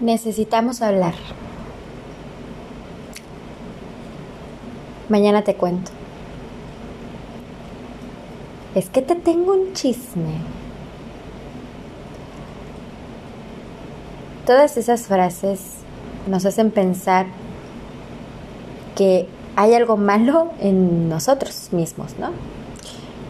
Necesitamos hablar. Mañana te cuento. Es que te tengo un chisme. Todas esas frases nos hacen pensar que hay algo malo en nosotros mismos, ¿no?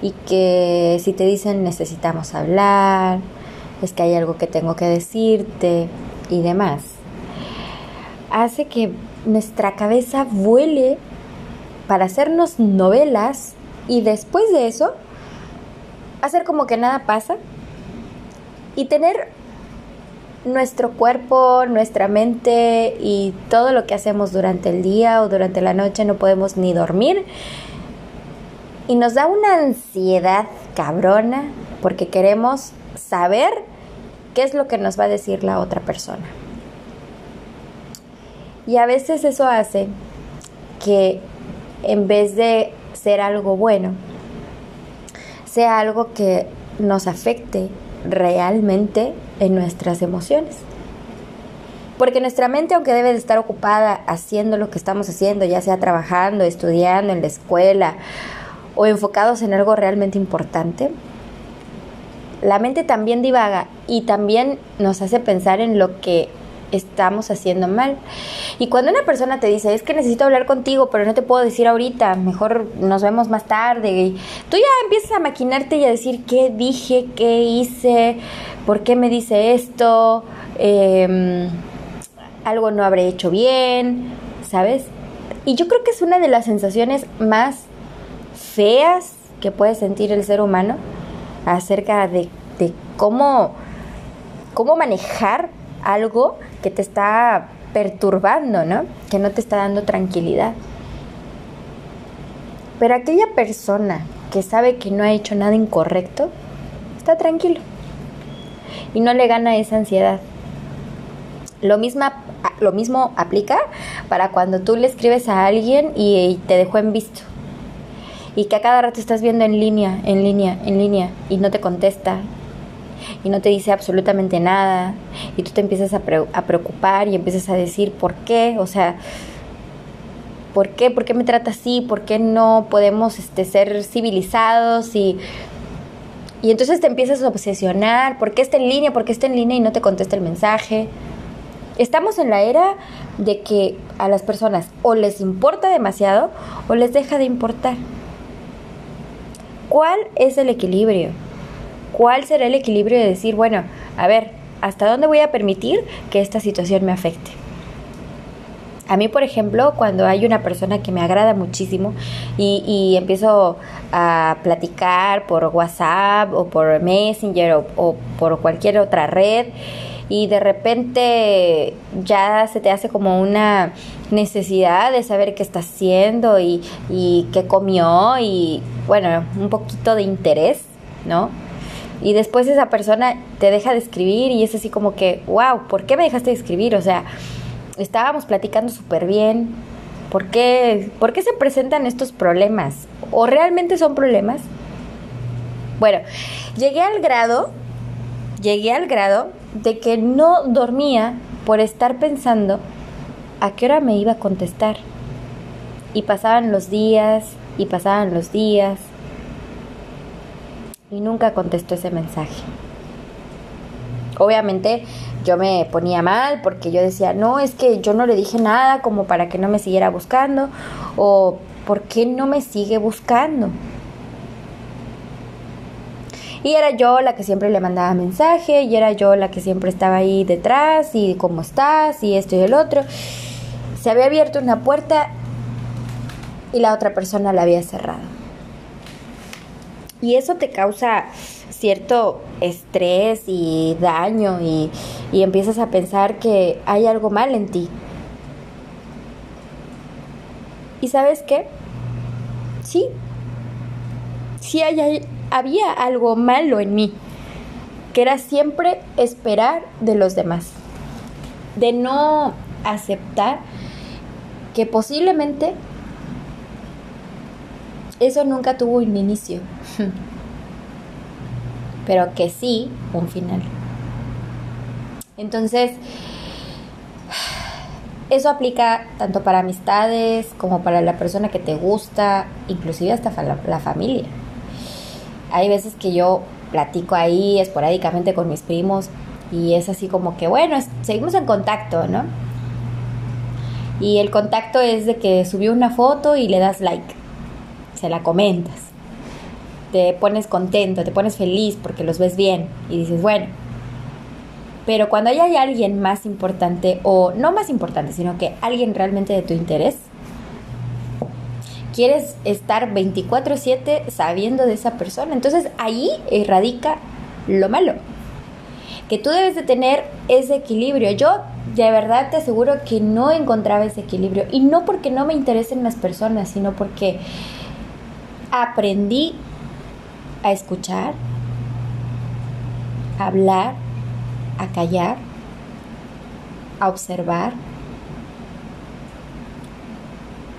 Y que si te dicen necesitamos hablar, es que hay algo que tengo que decirte y demás, hace que nuestra cabeza vuele para hacernos novelas y después de eso hacer como que nada pasa y tener nuestro cuerpo, nuestra mente y todo lo que hacemos durante el día o durante la noche no podemos ni dormir y nos da una ansiedad cabrona porque queremos saber qué es lo que nos va a decir la otra persona. Y a veces eso hace que en vez de ser algo bueno, sea algo que nos afecte realmente en nuestras emociones. Porque nuestra mente, aunque debe de estar ocupada haciendo lo que estamos haciendo, ya sea trabajando, estudiando en la escuela o enfocados en algo realmente importante, la mente también divaga y también nos hace pensar en lo que estamos haciendo mal. Y cuando una persona te dice, es que necesito hablar contigo, pero no te puedo decir ahorita, mejor nos vemos más tarde, y tú ya empiezas a maquinarte y a decir qué dije, qué hice, por qué me dice esto, em, algo no habré hecho bien, ¿sabes? Y yo creo que es una de las sensaciones más feas que puede sentir el ser humano acerca de, de cómo, cómo manejar algo que te está perturbando, ¿no? Que no te está dando tranquilidad. Pero aquella persona que sabe que no ha hecho nada incorrecto, está tranquilo. Y no le gana esa ansiedad. Lo, misma, lo mismo aplica para cuando tú le escribes a alguien y te dejó en visto. Y que a cada rato estás viendo en línea, en línea, en línea y no te contesta y no te dice absolutamente nada y tú te empiezas a, preocupar y empiezas a decir por qué, o sea, ¿por qué? ¿Por qué me trata así? ¿Por qué no podemos este, ser civilizados? Y, y entonces te empiezas a obsesionar, ¿por qué está en línea? ¿Por qué está en línea y no te contesta el mensaje? Estamos en la era de que a las personas o les importa demasiado o les deja de importar. ¿Cuál es el equilibrio? ¿Cuál será el equilibrio de decir, bueno, a ver, ¿hasta dónde voy a permitir que esta situación me afecte? A mí, por ejemplo, cuando hay una persona que me agrada muchísimo y, empiezo a platicar por WhatsApp o por Messenger o, por cualquier otra red y de repente ya se te hace como una necesidad de saber qué está haciendo y, y qué comió y bueno, un poquito de interés, ¿no? y después esa persona te deja de escribir y es así como que, wow, ¿por qué me dejaste de escribir? O sea, estábamos platicando súper bien. ¿Por qué, ¿Por qué se presentan estos problemas? ¿O realmente son problemas? Bueno, llegué al grado, llegué al grado de que no dormía por estar pensando a qué hora me iba a contestar. Y pasaban los días, y pasaban los días, y nunca contestó ese mensaje. Obviamente yo me ponía mal porque yo decía, no, es que yo no le dije nada como para que no me siguiera buscando o ¿por qué no me sigue buscando? Y era yo la que siempre le mandaba mensaje y era yo la que siempre estaba ahí detrás y cómo estás y esto y el otro. Se había abierto una puerta y la otra persona la había cerrado. Y eso te causa cierto estrés y daño y, empiezas a pensar que hay algo mal en ti. ¿Y sabes qué? Sí, sí había algo malo en mí, que era siempre esperar de los demás, de no aceptar que posiblemente eso nunca tuvo un inicio, pero que sí un final. Entonces, Eso aplica tanto para amistades como para la persona que te gusta, inclusive hasta la, familia. Hay veces que yo platico ahí esporádicamente con mis primos y es así como que, bueno, seguimos en contacto, ¿no? Y el contacto es de que subió una foto y le das like, se la comentas, te pones contento, te pones feliz porque los ves bien y dices, bueno, pero cuando hay alguien más importante, o no más importante, sino que alguien realmente de tu interés, quieres estar 24/7 sabiendo de esa persona. Entonces ahí radica lo malo. Que tú debes de tener ese equilibrio. Yo de verdad te aseguro que no encontraba ese equilibrio. Y no porque no me interesen las personas, sino porque aprendí a escuchar, a hablar, a callar, a observar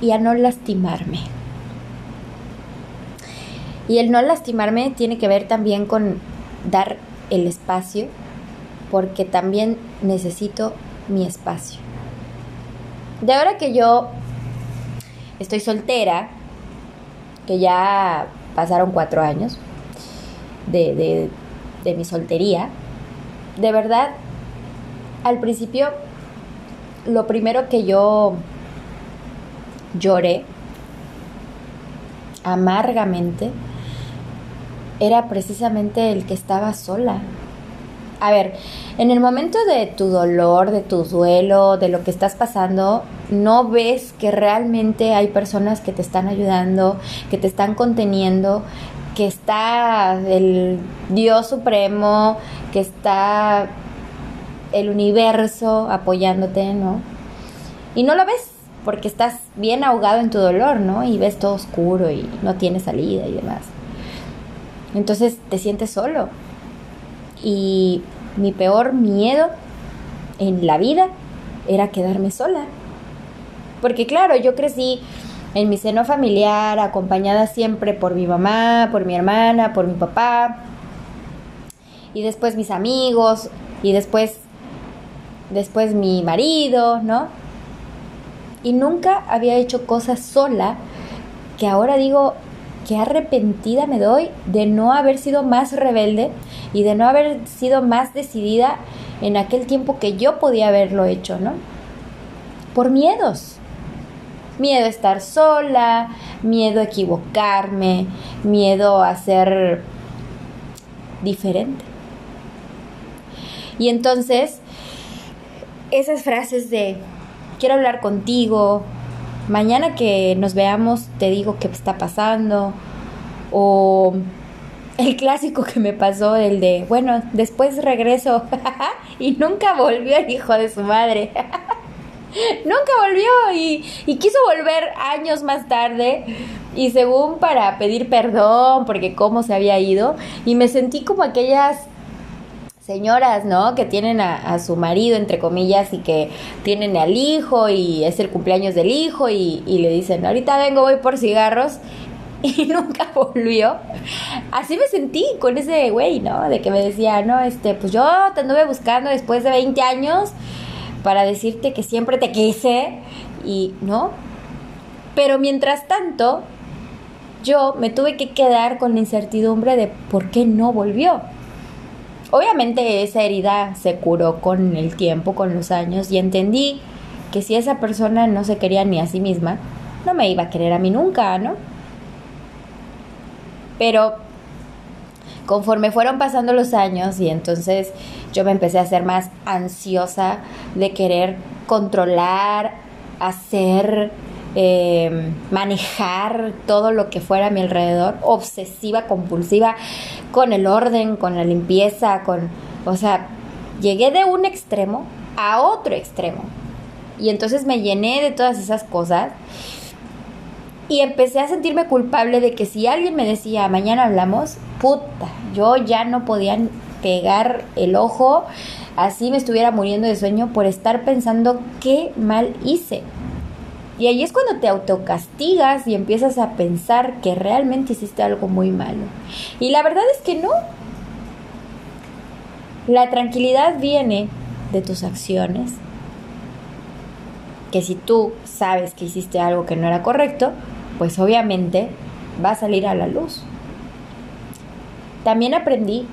y a no lastimarme. Y el no lastimarme tiene que ver también con dar el espacio, porque también necesito mi espacio. De ahora que yo estoy soltera, que ya pasaron cuatro años de, de, de mi soltería, de verdad, al principio, lo primero que yo lloré amargamente era precisamente el que estaba sola. A ver, en el momento de tu dolor, de tu duelo, de lo que estás pasando, no ves que realmente hay personas que te están ayudando, que te están conteniendo, que está el Dios Supremo, que está el universo apoyándote, ¿no? Y no lo ves porque estás bien ahogado en tu dolor, ¿no? Y ves todo oscuro y no tienes salida y demás. Entonces te sientes solo. Y mi peor miedo en la vida era quedarme sola. Porque claro, yo crecí en mi seno familiar, acompañada siempre por mi mamá, por mi hermana, por mi papá, y después mis amigos, y después, después mi marido, ¿no? Y nunca había hecho cosas sola que ahora digo que arrepentida me doy de no haber sido más rebelde y de no haber sido más decidida en aquel tiempo que yo podía haberlo hecho, ¿no? Por miedos, miedo a estar sola, miedo a equivocarme, miedo a ser diferente. Y entonces, esas frases de quiero hablar contigo, mañana que nos veamos te digo qué está pasando, o el clásico que me pasó, el de, bueno, después regreso y nunca volvió el hijo de su madre. Nunca volvió y, quiso volver años más tarde y según para pedir perdón porque cómo se había ido y me sentí como aquellas señoras, ¿no? Que tienen a, a, su marido, entre comillas, y que tienen al hijo y es el cumpleaños del hijo y, y, le dicen, ahorita vengo, voy por cigarros y nunca volvió. Así me sentí con ese güey, ¿no? De que me decía, no, este, pues yo te anduve buscando después de 20 años para decirte que siempre te quise y no. Pero mientras tanto, yo me tuve que quedar con la incertidumbre de por qué no volvió. Obviamente esa herida se curó con el tiempo, con los años, y entendí que si esa persona no se quería ni a sí misma, no me iba a querer a mí nunca, ¿no? Pero conforme fueron pasando los años y entonces yo me empecé a ser más ansiosa de querer controlar, hacer, em, manejar todo lo que fuera a mi alrededor, obsesiva, compulsiva, con el orden, con la limpieza, con, o sea, llegué de un extremo a otro extremo. Y entonces me llené de todas esas cosas y empecé a sentirme culpable de que si alguien me decía, mañana hablamos, puta, yo ya no podía pegar el ojo, así me estuviera muriendo de sueño por estar pensando qué mal hice. Y ahí es cuando te autocastigas y empiezas a pensar que realmente hiciste algo muy malo. Y la verdad es que no. La tranquilidad viene de tus acciones, que si tú sabes que hiciste algo que no era correcto, pues obviamente va a salir a la luz. También aprendí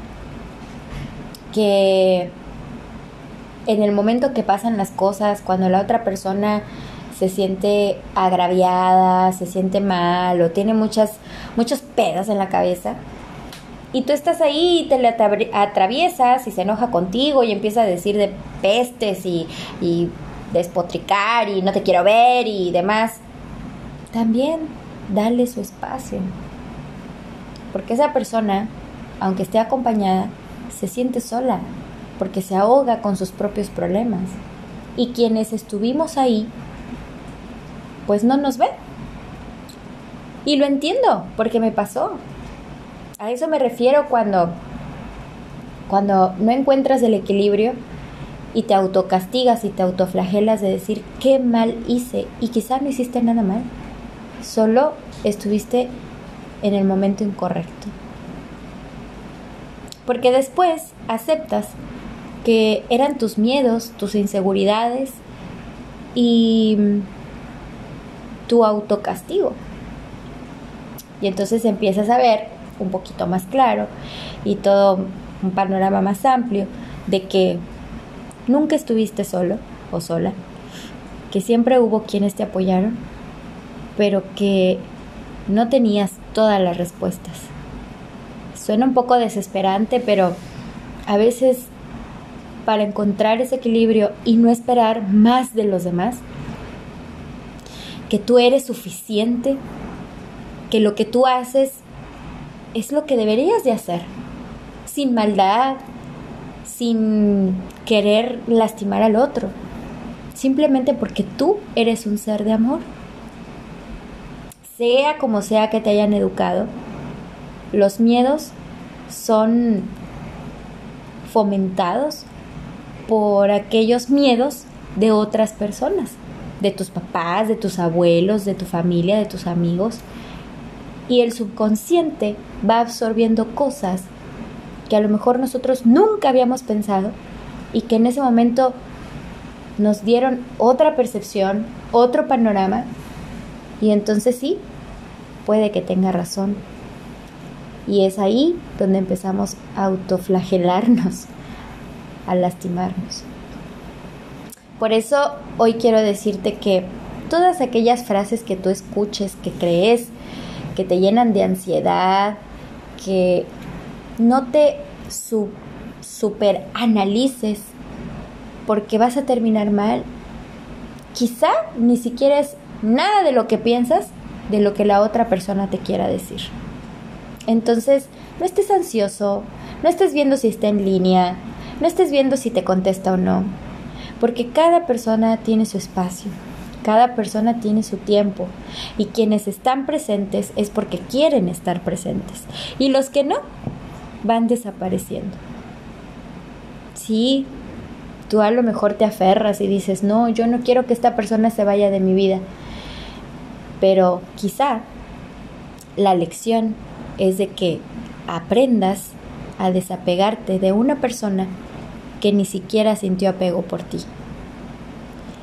que en el momento que pasan las cosas, cuando la otra persona se siente agraviada, se siente mal o tiene muchas, muchos pedos en la cabeza, y tú estás ahí y te le atraviesas y se enoja contigo y empieza a decir de pestes y, y despotricar y no te quiero ver y demás, también dale su espacio. Porque esa persona, aunque esté acompañada, se siente sola, porque se ahoga con sus propios problemas. Y quienes estuvimos ahí, pues no nos ven. Y lo entiendo, porque me pasó. A eso me refiero cuando, cuando no encuentras el equilibrio y te autocastigas y te autoflagelas de decir qué mal hice y quizás no hiciste nada mal, solo estuviste en el momento incorrecto. Porque después aceptas que eran tus miedos, tus inseguridades y tu autocastigo. Y entonces empiezas a ver un poquito más claro y todo un panorama más amplio de que nunca estuviste solo o sola, que siempre hubo quienes te apoyaron, pero que no tenías todas las respuestas. Suena un poco desesperante, pero a veces para encontrar ese equilibrio y no esperar más de los demás, que tú eres suficiente, que lo que tú haces es lo que deberías de hacer, sin maldad, sin querer lastimar al otro, simplemente porque tú eres un ser de amor. Sea como sea que te hayan educado, los miedos son fomentados por aquellos miedos de otras personas, de tus papás, de tus abuelos, de tu familia, de tus amigos. Y el subconsciente va absorbiendo cosas que a lo mejor nosotros nunca habíamos pensado y que en ese momento nos dieron otra percepción, otro panorama y entonces sí, puede que tenga razón. Y es ahí donde empezamos a autoflagelarnos, a lastimarnos. Por eso hoy quiero decirte que todas aquellas frases que tú escuches, que crees, que te llenan de ansiedad, que no te super analices porque vas a terminar mal. Quizá ni siquiera es nada de lo que piensas de lo que la otra persona te quiera decir. Entonces, no estés ansioso, no estés viendo si está en línea, no estés viendo si te contesta o no, porque cada persona tiene su espacio, cada persona tiene su tiempo y quienes están presentes es porque quieren estar presentes y los que no van desapareciendo. Sí, tú a lo mejor te aferras y dices, no, yo no quiero que esta persona se vaya de mi vida, pero quizá la lección es de que aprendas a desapegarte de una persona que ni siquiera sintió apego por ti.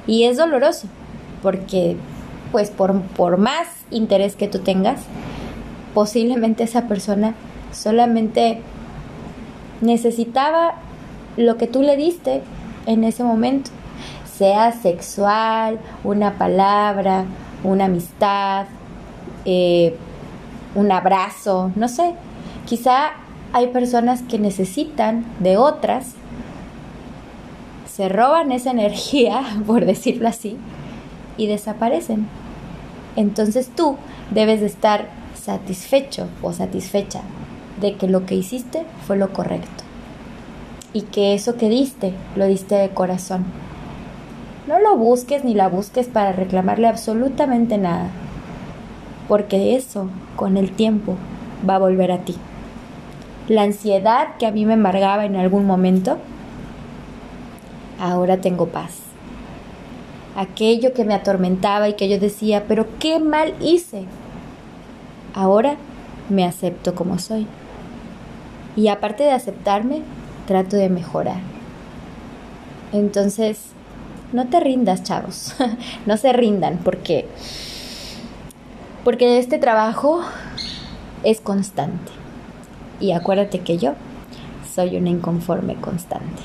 Y es doloroso, porque pues por, por más interés que tú tengas, posiblemente esa persona solamente necesitaba lo que tú le diste en ese momento, sea sexual, una palabra, una amistad, eh, un abrazo, no sé. Quizá hay personas que necesitan de otras, se roban esa energía, por decirlo así, y desaparecen. Entonces tú debes de estar satisfecho o satisfecha de que lo que hiciste fue lo correcto y que eso que diste lo diste de corazón. No lo busques ni la busques para reclamarle absolutamente nada, porque eso con el tiempo va a volver a ti. La ansiedad que a mí me embargaba en algún momento, ahora tengo paz. Aquello que me atormentaba y que yo decía, pero qué mal hice, ahora me acepto como soy. Y aparte de aceptarme, trato de mejorar. Entonces, no te rindas, chavos. no se rindan porque porque este trabajo es constante. Y acuérdate que yo soy una inconforme constante.